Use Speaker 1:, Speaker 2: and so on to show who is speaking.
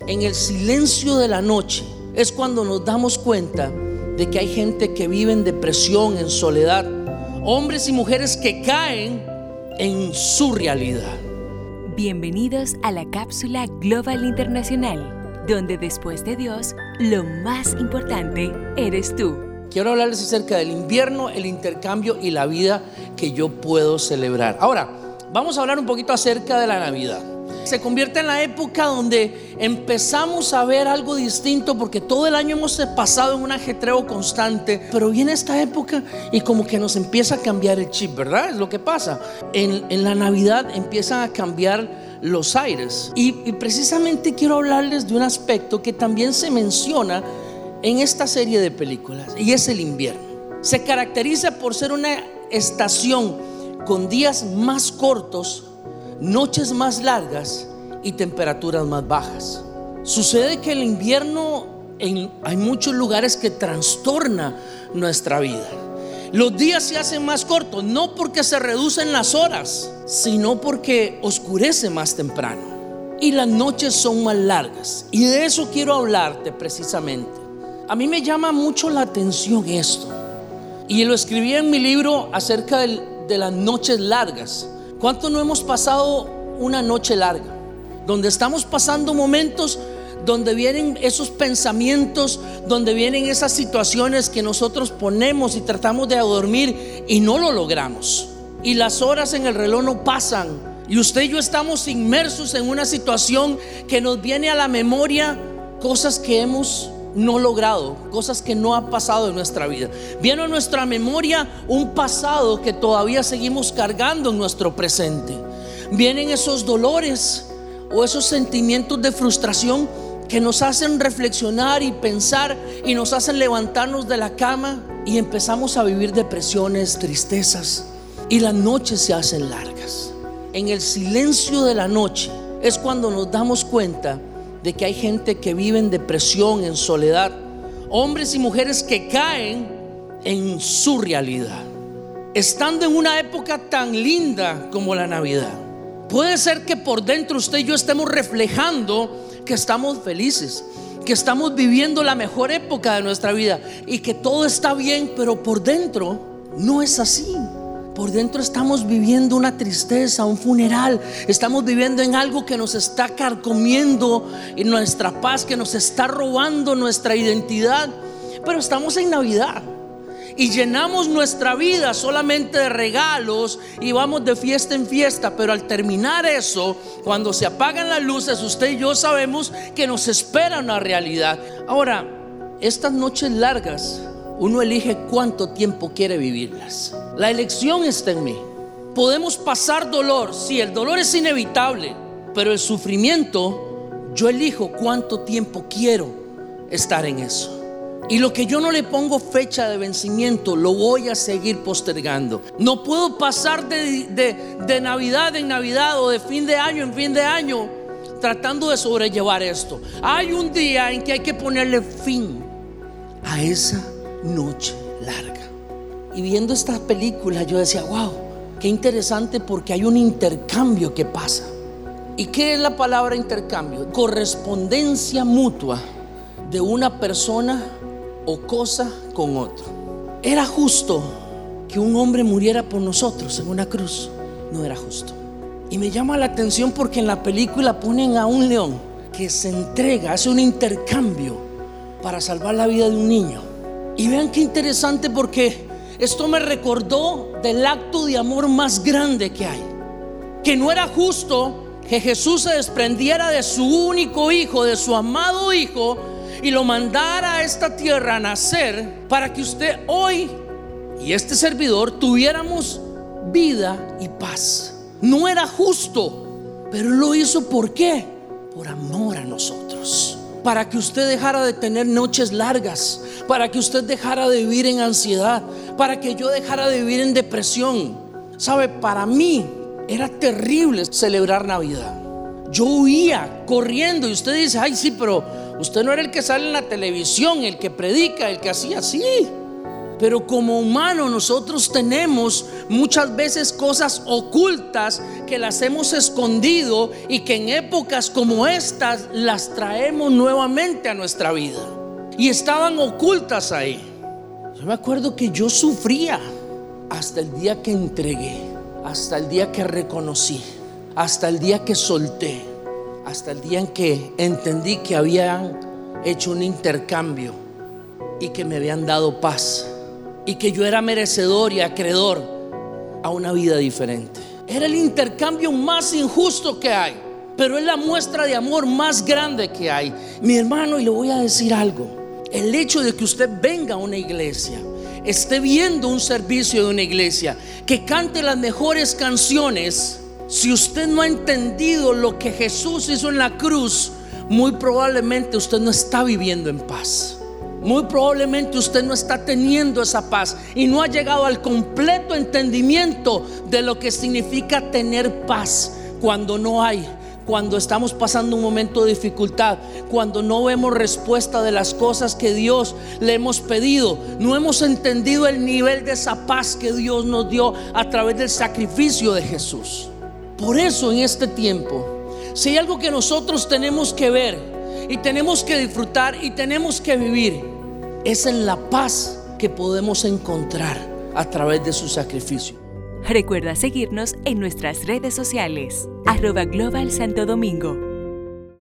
Speaker 1: En el silencio de la noche es cuando nos damos cuenta de que hay gente que vive en depresión, en soledad, hombres y mujeres que caen en su realidad.
Speaker 2: Bienvenidos a la cápsula Global Internacional, donde después de Dios, lo más importante eres tú.
Speaker 1: Quiero hablarles acerca del invierno, el intercambio y la vida que yo puedo celebrar. Ahora, vamos a hablar un poquito acerca de la Navidad se convierte en la época donde empezamos a ver algo distinto porque todo el año hemos pasado en un ajetreo constante, pero viene esta época y como que nos empieza a cambiar el chip, ¿verdad? Es lo que pasa. En, la Navidad empiezan a cambiar los aires. Y, y precisamente quiero hablarles de un aspecto que también se menciona en esta serie de películas y es el invierno. Se caracteriza por ser una estación con días más cortos noches más largas y temperaturas más bajas. Sucede que el invierno hay muchos lugares que trastorna nuestra vida. Los días se hacen más cortos, no porque se reducen las horas, sino porque oscurece más temprano. Y las noches son más largas. Y de eso quiero hablarte precisamente. A mí me llama mucho la atención esto. Y lo escribí en mi libro acerca de las noches largas. ¿Cuánto no hemos pasado una noche larga? Donde estamos pasando momentos donde vienen esos pensamientos, donde vienen esas situaciones que nosotros ponemos y tratamos de dormir y no lo logramos. Y las horas en el reloj no pasan. Y usted y yo estamos inmersos en una situación que nos viene a la memoria cosas que hemos no logrado, cosas que no han pasado en nuestra vida. Viene a nuestra memoria un pasado que todavía seguimos cargando en nuestro presente. Vienen esos dolores o esos sentimientos de frustración que nos hacen reflexionar y pensar y nos hacen levantarnos de la cama y empezamos a vivir depresiones, tristezas y las noches se hacen largas. En el silencio de la noche es cuando nos damos cuenta de que hay gente que vive en depresión, en soledad, hombres y mujeres que caen en su realidad. Estando en una época tan linda como la Navidad, puede ser que por dentro usted y yo estemos reflejando que estamos felices, que estamos viviendo la mejor época de nuestra vida y que todo está bien, pero por dentro no es así. Por dentro estamos viviendo una tristeza, un funeral. Estamos viviendo en algo que nos está carcomiendo en nuestra paz, que nos está robando nuestra identidad. Pero estamos en Navidad y llenamos nuestra vida solamente de regalos y vamos de fiesta en fiesta, pero al terminar eso, cuando se apagan las luces, usted y yo sabemos que nos espera una realidad. Ahora, estas noches largas uno elige cuánto tiempo quiere vivirlas. La elección está en mí. Podemos pasar dolor, sí, el dolor es inevitable, pero el sufrimiento, yo elijo cuánto tiempo quiero estar en eso. Y lo que yo no le pongo fecha de vencimiento, lo voy a seguir postergando. No puedo pasar de, de, Navidad en Navidad o de fin de año en fin de año tratando de sobrellevar esto. Hay un día en que hay que ponerle fin a esa noche larga. Y viendo esta película yo decía, wow, qué interesante porque hay un intercambio que pasa. ¿Y qué es la palabra intercambio? Correspondencia mutua de una persona o cosa con otro. ¿Era justo que un hombre muriera por nosotros en una cruz? No era justo. Y me llama la atención porque en la película ponen a un león que se entrega, hace un intercambio para salvar la vida de un niño. Y vean qué interesante porque esto me recordó del acto de amor más grande que hay. Que no era justo que Jesús se desprendiera de su único hijo, de su amado hijo, y lo mandara a esta tierra a nacer para que usted hoy y este servidor tuviéramos vida y paz. No era justo, pero lo hizo ¿por qué? Por amor a nosotros para que usted dejara de tener noches largas, para que usted dejara de vivir en ansiedad, para que yo dejara de vivir en depresión. Sabe, para mí era terrible celebrar Navidad. Yo huía corriendo y usted dice, ay sí, pero usted no era el que sale en la televisión, el que predica, el que hacía así. Pero como humano nosotros tenemos muchas veces cosas ocultas que las hemos escondido y que en épocas como estas las traemos nuevamente a nuestra vida. Y estaban ocultas ahí. Yo me acuerdo que yo sufría hasta el día que entregué, hasta el día que reconocí, hasta el día que solté, hasta el día en que entendí que habían hecho un intercambio y que me habían dado paz y que yo era merecedor y acreedor a una vida diferente. Era el intercambio más injusto que hay, pero es la muestra de amor más grande que hay. Mi hermano, y le voy a decir algo, el hecho de que usted venga a una iglesia, esté viendo un servicio de una iglesia, que cante las mejores canciones, si usted no ha entendido lo que Jesús hizo en la cruz, muy probablemente usted no está viviendo en paz muy probablemente usted no está teniendo esa paz y no ha llegado al completo entendimiento de lo que significa tener paz cuando no hay, cuando estamos pasando un momento de dificultad, cuando no vemos respuesta de las cosas que Dios le hemos pedido, no hemos entendido el nivel de esa paz que Dios nos dio a través del sacrificio de Jesús. Por eso en este tiempo, si hay algo que nosotros tenemos que ver y tenemos que disfrutar y tenemos que vivir, es en la paz que podemos encontrar a través de su sacrificio.
Speaker 2: Recuerda seguirnos en nuestras redes sociales, arroba Global Santo Domingo